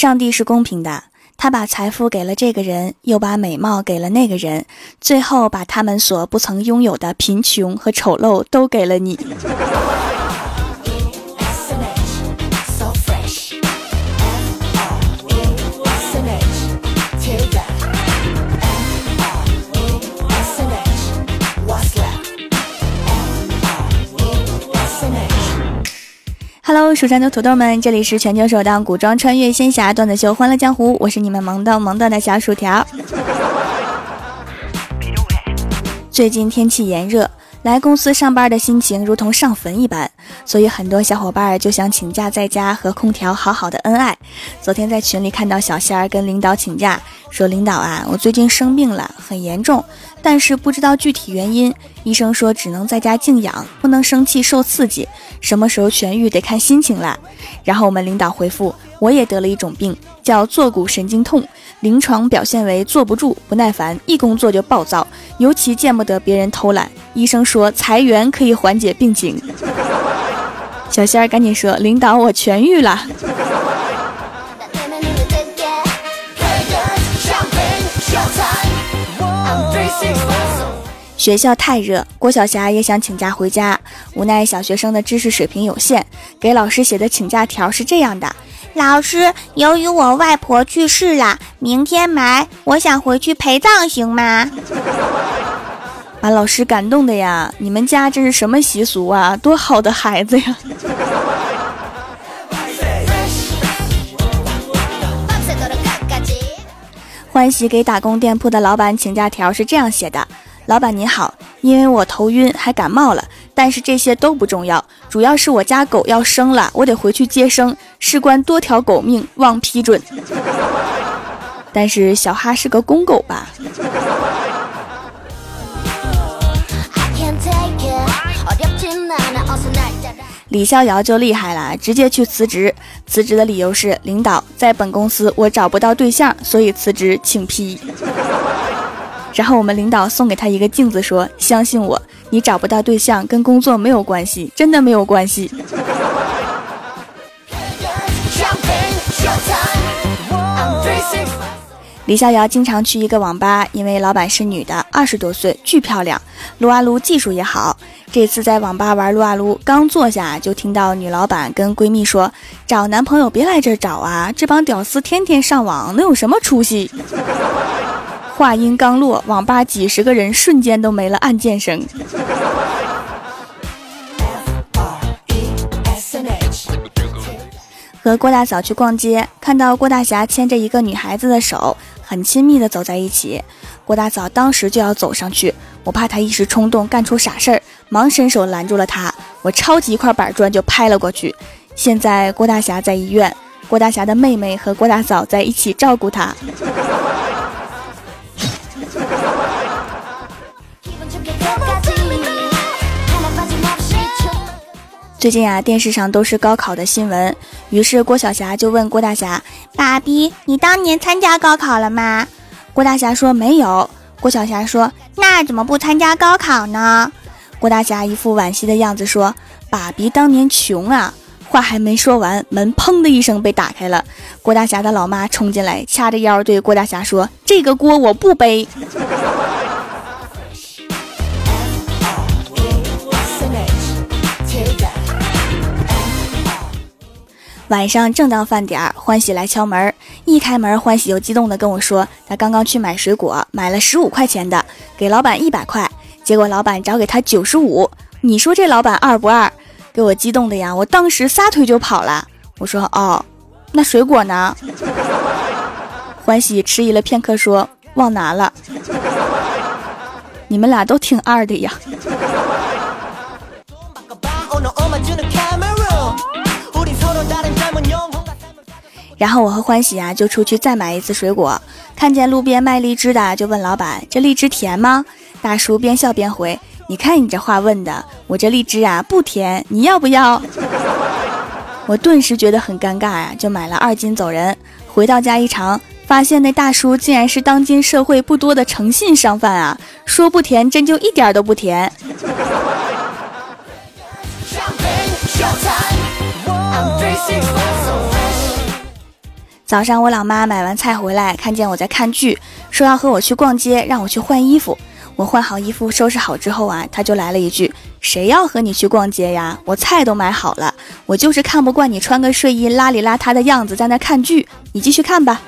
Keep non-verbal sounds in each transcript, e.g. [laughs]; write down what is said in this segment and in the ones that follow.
上帝是公平的，他把财富给了这个人，又把美貌给了那个人，最后把他们所不曾拥有的贫穷和丑陋都给了你。Hello，蜀山的土豆们，这里是全球首档古装穿越仙侠段子秀《欢乐江湖》，我是你们萌逗萌逗的小薯条。[laughs] 最近天气炎热，来公司上班的心情如同上坟一般，所以很多小伙伴就想请假在家和空调好好的恩爱。昨天在群里看到小仙儿跟领导请假，说领导啊，我最近生病了，很严重。但是不知道具体原因，医生说只能在家静养，不能生气受刺激，什么时候痊愈得看心情啦。然后我们领导回复，我也得了一种病，叫坐骨神经痛，临床表现为坐不住、不耐烦，一工作就暴躁，尤其见不得别人偷懒。医生说裁员可以缓解病情。小仙儿赶紧说，领导我痊愈了。学校太热，郭晓霞也想请假回家，无奈小学生的知识水平有限，给老师写的请假条是这样的：老师，由于我外婆去世了，明天埋，我想回去陪葬，行吗？把老师感动的呀！你们家这是什么习俗啊？多好的孩子呀！欢喜给打工店铺的老板请假条是这样写的。老板您好，因为我头晕还感冒了，但是这些都不重要，主要是我家狗要生了，我得回去接生，事关多条狗命，望批准。但是小哈是个公狗吧？李逍遥就厉害了，直接去辞职，辞职的理由是领导在本公司我找不到对象，所以辞职，请批。然后我们领导送给他一个镜子，说：“相信我，你找不到对象跟工作没有关系，真的没有关系。”李逍遥经常去一个网吧，因为老板是女的，二十多岁，巨漂亮，撸啊撸技术也好。这次在网吧玩撸啊撸，刚坐下就听到女老板跟闺蜜说：“找男朋友别来这找啊，这帮屌丝天天上网，能有什么出息？”话音刚落，网吧几十个人瞬间都没了按键声。和郭大嫂去逛街，看到郭大侠牵着一个女孩子的手，很亲密的走在一起。郭大嫂当时就要走上去，我怕她一时冲动干出傻事儿，忙伸手拦住了她。我抄起一块板砖就拍了过去。现在郭大侠在医院，郭大侠的妹妹和郭大嫂在一起照顾他。最近啊，电视上都是高考的新闻，于是郭晓霞就问郭大侠：“爸比，你当年参加高考了吗？”郭大侠说：“没有。”郭晓霞说：“那怎么不参加高考呢？”郭大侠一副惋惜的样子说：“爸比当年穷啊。”话还没说完，门砰的一声被打开了，郭大侠的老妈冲进来，掐着腰对郭大侠说：“这个锅我不背。”晚上正当饭点儿，欢喜来敲门。一开门，欢喜就激动的跟我说：“他刚刚去买水果，买了十五块钱的，给老板一百块，结果老板找给他九十五。你说这老板二不二？给我激动的呀！我当时撒腿就跑了。我说：哦，那水果呢？欢喜迟疑了片刻，说：忘拿了。你们俩都挺二的呀。”然后我和欢喜啊就出去再买一次水果，看见路边卖荔枝的，就问老板：“这荔枝甜吗？”大叔边笑边回：“你看你这话问的，我这荔枝啊不甜，你要不要？” [laughs] 我顿时觉得很尴尬呀，就买了二斤走人。回到家一尝，发现那大叔竟然是当今社会不多的诚信商贩啊！说不甜，真就一点都不甜。早上我老妈买完菜回来，看见我在看剧，说要和我去逛街，让我去换衣服。我换好衣服，收拾好之后啊，她就来了一句：“谁要和你去逛街呀？我菜都买好了，我就是看不惯你穿个睡衣邋里邋遢的样子在那看剧。你继续看吧。”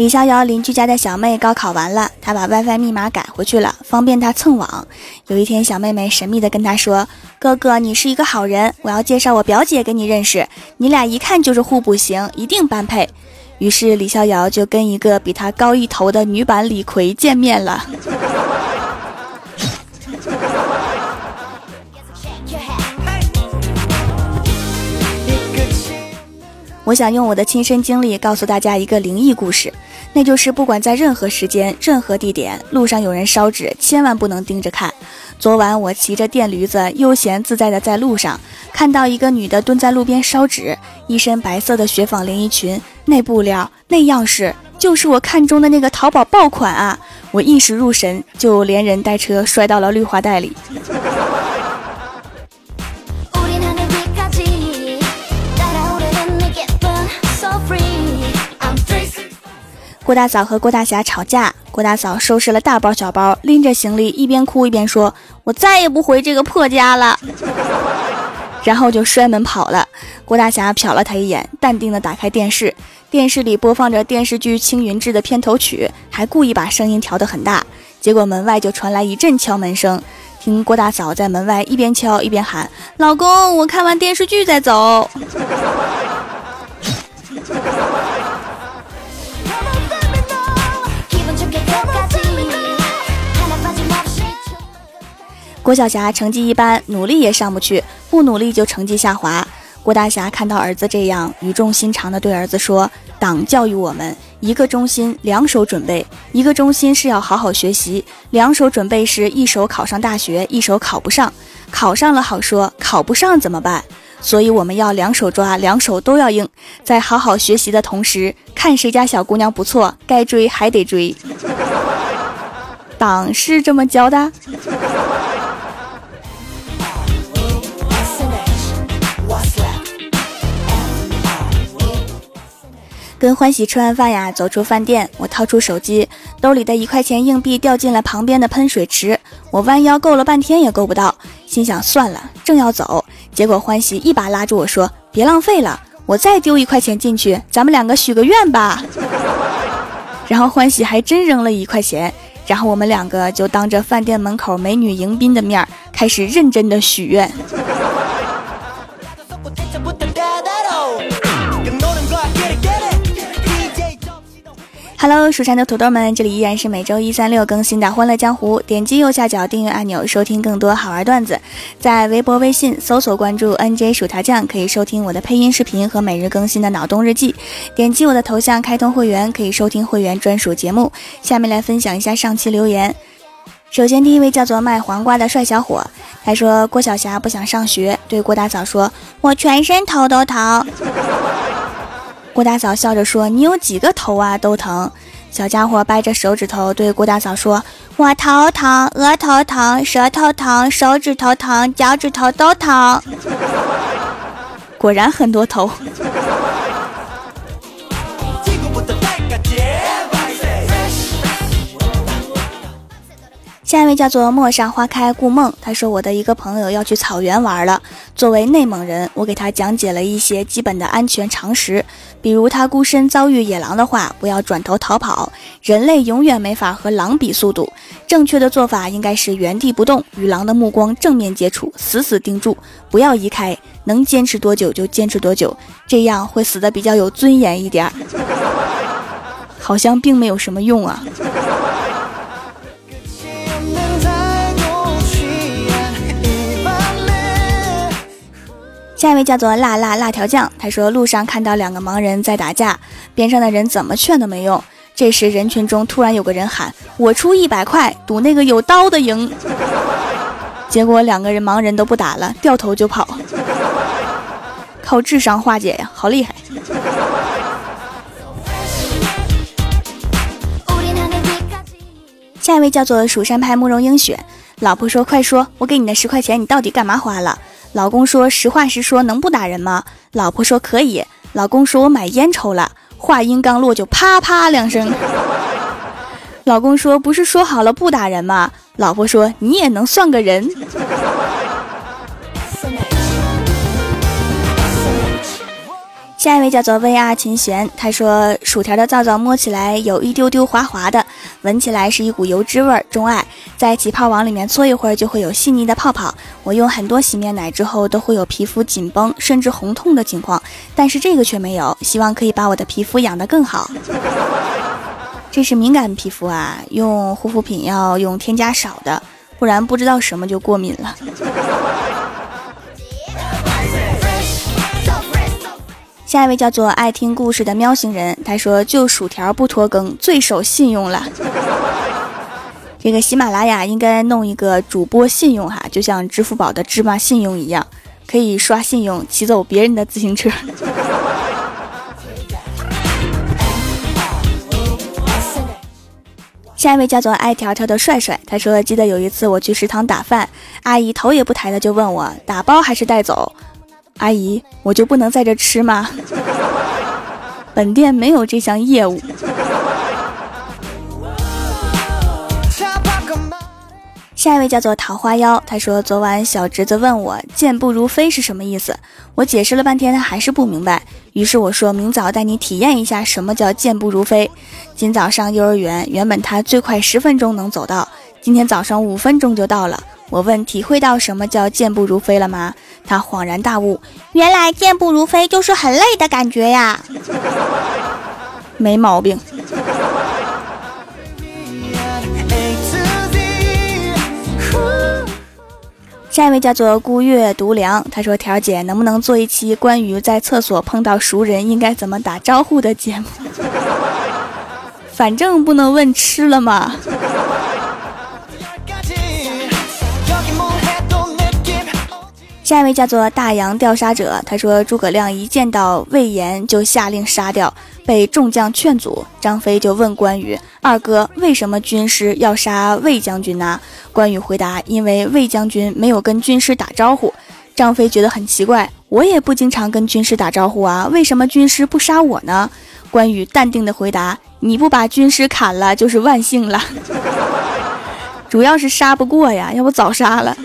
李逍遥邻居家的小妹高考完了，他把 WiFi 密码改回去了，方便他蹭网。有一天，小妹妹神秘的跟他说：“哥哥，你是一个好人，我要介绍我表姐给你认识，你俩一看就是互补型，一定般配。”于是李逍遥就跟一个比他高一头的女版李逵见面了。[laughs] 我想用我的亲身经历告诉大家一个灵异故事，那就是不管在任何时间、任何地点，路上有人烧纸，千万不能盯着看。昨晚我骑着电驴子，悠闲自在的在路上，看到一个女的蹲在路边烧纸，一身白色的雪纺连衣裙，那布料、那样式，就是我看中的那个淘宝爆款啊！我一时入神，就连人带车摔到了绿化带里。郭大嫂和郭大侠吵架，郭大嫂收拾了大包小包，拎着行李一边哭一边说：“我再也不回这个破家了。”然后就摔门跑了。郭大侠瞟了他一眼，淡定的打开电视，电视里播放着电视剧《青云志》的片头曲，还故意把声音调得很大。结果门外就传来一阵敲门声，听郭大嫂在门外一边敲一边喊：“老公，我看完电视剧再走。”郭晓霞成绩一般，努力也上不去，不努力就成绩下滑。郭大侠看到儿子这样，语重心长地对儿子说：“党教育我们，一个中心，两手准备。一个中心是要好好学习，两手准备是一手考上大学，一手考不上。考上了好说，考不上怎么办？所以我们要两手抓，两手都要硬，在好好学习的同时，看谁家小姑娘不错，该追还得追。党是这么教的。”跟欢喜吃完饭呀，走出饭店，我掏出手机，兜里的一块钱硬币掉进了旁边的喷水池。我弯腰够了半天也够不到，心想算了，正要走，结果欢喜一把拉住我说：“别浪费了，我再丢一块钱进去，咱们两个许个愿吧。”然后欢喜还真扔了一块钱，然后我们两个就当着饭店门口美女迎宾的面，开始认真的许愿。Hello，蜀山的土豆们，这里依然是每周一、三、六更新的《欢乐江湖》。点击右下角订阅按钮，收听更多好玩段子。在微博、微信搜索关注 “nj 薯条酱”，可以收听我的配音视频和每日更新的脑洞日记。点击我的头像开通会员，可以收听会员专属节目。下面来分享一下上期留言。首先，第一位叫做卖黄瓜的帅小伙，他说郭晓霞不想上学，对郭大嫂说：“我全身头都疼。”郭大嫂笑着说：“你有几个头啊？都疼。”小家伙掰着手指头对郭大嫂说：“我头疼，额头疼，舌头疼，手指头疼，脚趾头都疼。”果然很多头。下一位叫做陌上花开顾梦，他说我的一个朋友要去草原玩了。作为内蒙人，我给他讲解了一些基本的安全常识，比如他孤身遭遇野狼的话，不要转头逃跑。人类永远没法和狼比速度，正确的做法应该是原地不动，与狼的目光正面接触，死死盯住，不要移开。能坚持多久就坚持多久，这样会死的比较有尊严一点。[laughs] 好像并没有什么用啊。下一位叫做辣辣辣条酱，他说路上看到两个盲人在打架，边上的人怎么劝都没用。这时人群中突然有个人喊：“我出一百块赌那个有刀的赢。[laughs] ”结果两个人盲人都不打了，掉头就跑，靠智商化解呀，好厉害！下一位叫做蜀山派慕容英雪，老婆说：“快说，我给你的十块钱，你到底干嘛花了？”老公说：“实话实说，能不打人吗？”老婆说：“可以。”老公说：“我买烟抽了。”话音刚落，就啪啪两声。老公说：“不是说好了不打人吗？”老婆说：“你也能算个人。”下一位叫做 VR 秦璇，他说薯条的皂皂摸起来有一丢丢滑滑的，闻起来是一股油脂味儿，钟爱在起泡网里面搓一会儿就会有细腻的泡泡。我用很多洗面奶之后都会有皮肤紧绷甚至红痛的情况，但是这个却没有。希望可以把我的皮肤养得更好。[laughs] 这是敏感皮肤啊，用护肤品要用添加少的，不然不知道什么就过敏了。下一位叫做爱听故事的喵星人，他说：“就薯条不拖更，最守信用了。[laughs] 这个喜马拉雅应该弄一个主播信用哈，就像支付宝的芝麻信用一样，可以刷信用骑走别人的自行车。[laughs] ”下一位叫做爱条条的帅帅，他说：“记得有一次我去食堂打饭，阿姨头也不抬的就问我打包还是带走。”阿姨，我就不能在这吃吗？[laughs] 本店没有这项业务。下一位叫做桃花妖，他说昨晚小侄子问我“健步如飞”是什么意思，我解释了半天，他还是不明白。于是我说明早带你体验一下什么叫健步如飞。今早上幼儿园，原本他最快十分钟能走到，今天早上五分钟就到了。我问体会到什么叫健步如飞了吗？他恍然大悟，原来健步如飞就是很累的感觉呀。没毛病。下一位叫做孤月独凉，他说：“条姐能不能做一期关于在厕所碰到熟人应该怎么打招呼的节目？反正不能问吃了吗？”下一位叫做大洋调杀者，他说诸葛亮一见到魏延就下令杀掉，被众将劝阻，张飞就问关羽二哥为什么军师要杀魏将军呢？关羽回答因为魏将军没有跟军师打招呼。张飞觉得很奇怪，我也不经常跟军师打招呼啊，为什么军师不杀我呢？关羽淡定的回答你不把军师砍了就是万幸了，[laughs] 主要是杀不过呀，要不早杀了。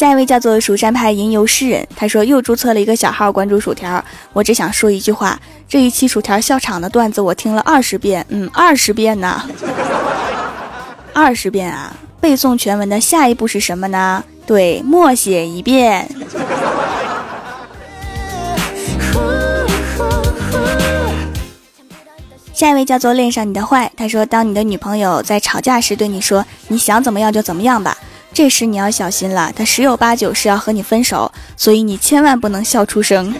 下一位叫做蜀山派吟游诗人，他说又注册了一个小号关注薯条。我只想说一句话，这一期薯条笑场的段子我听了二十遍，嗯，二十遍呢，[laughs] 二十遍啊！背诵全文的下一步是什么呢？对，默写一遍。下一位叫做恋上你的坏，他说当你的女朋友在吵架时对你说你想怎么样就怎么样吧。这时你要小心了，他十有八九是要和你分手，所以你千万不能笑出声。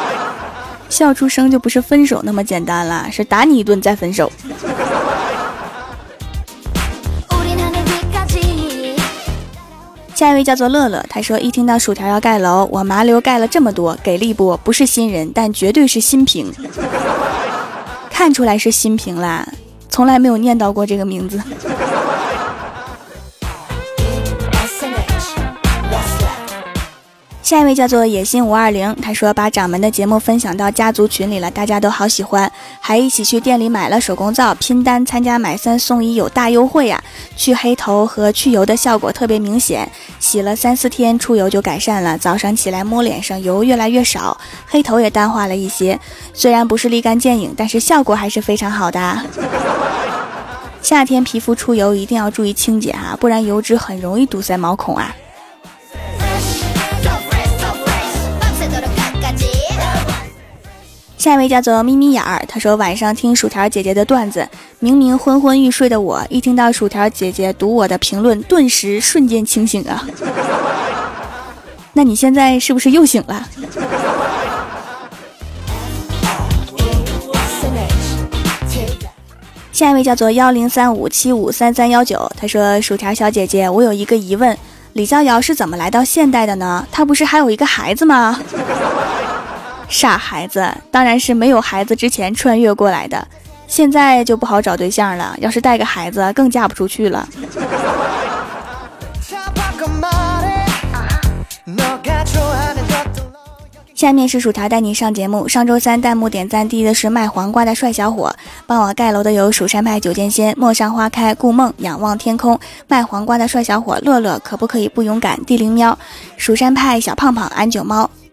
[laughs] 笑出声就不是分手那么简单了，是打你一顿再分手。下一位叫做乐乐，他说一听到薯条要盖楼，我麻溜盖了这么多，给力不？不是新人，但绝对是新平。[laughs] 看出来是新平啦，从来没有念叨过这个名字。下一位叫做野心五二零，他说把掌门的节目分享到家族群里了，大家都好喜欢，还一起去店里买了手工皂，拼单参加买三送一有大优惠呀！去黑头和去油的效果特别明显，洗了三四天出油就改善了，早上起来摸脸上油越来越少，黑头也淡化了一些。虽然不是立竿见影，但是效果还是非常好的。夏天皮肤出油一定要注意清洁哈，不然油脂很容易堵塞毛孔啊。下一位叫做咪咪眼儿，他说晚上听薯条姐姐的段子，明明昏昏欲睡的我，一听到薯条姐姐读我的评论，顿时瞬间清醒啊！[laughs] 那你现在是不是又醒了？下一位叫做幺零三五七五三三幺九，他说薯条小姐姐，我有一个疑问，李逍遥是怎么来到现代的呢？他不是还有一个孩子吗？傻孩子，当然是没有孩子之前穿越过来的，现在就不好找对象了。要是带个孩子，更嫁不出去了。下面是薯条带你上节目。上周三弹幕点赞第一的是卖黄瓜的帅小伙，帮我盖楼的有蜀山派九剑仙、陌上花开、顾梦、仰望天空。卖黄瓜的帅小伙乐乐，可不可以不勇敢？地灵喵，蜀山派小胖胖，安九猫，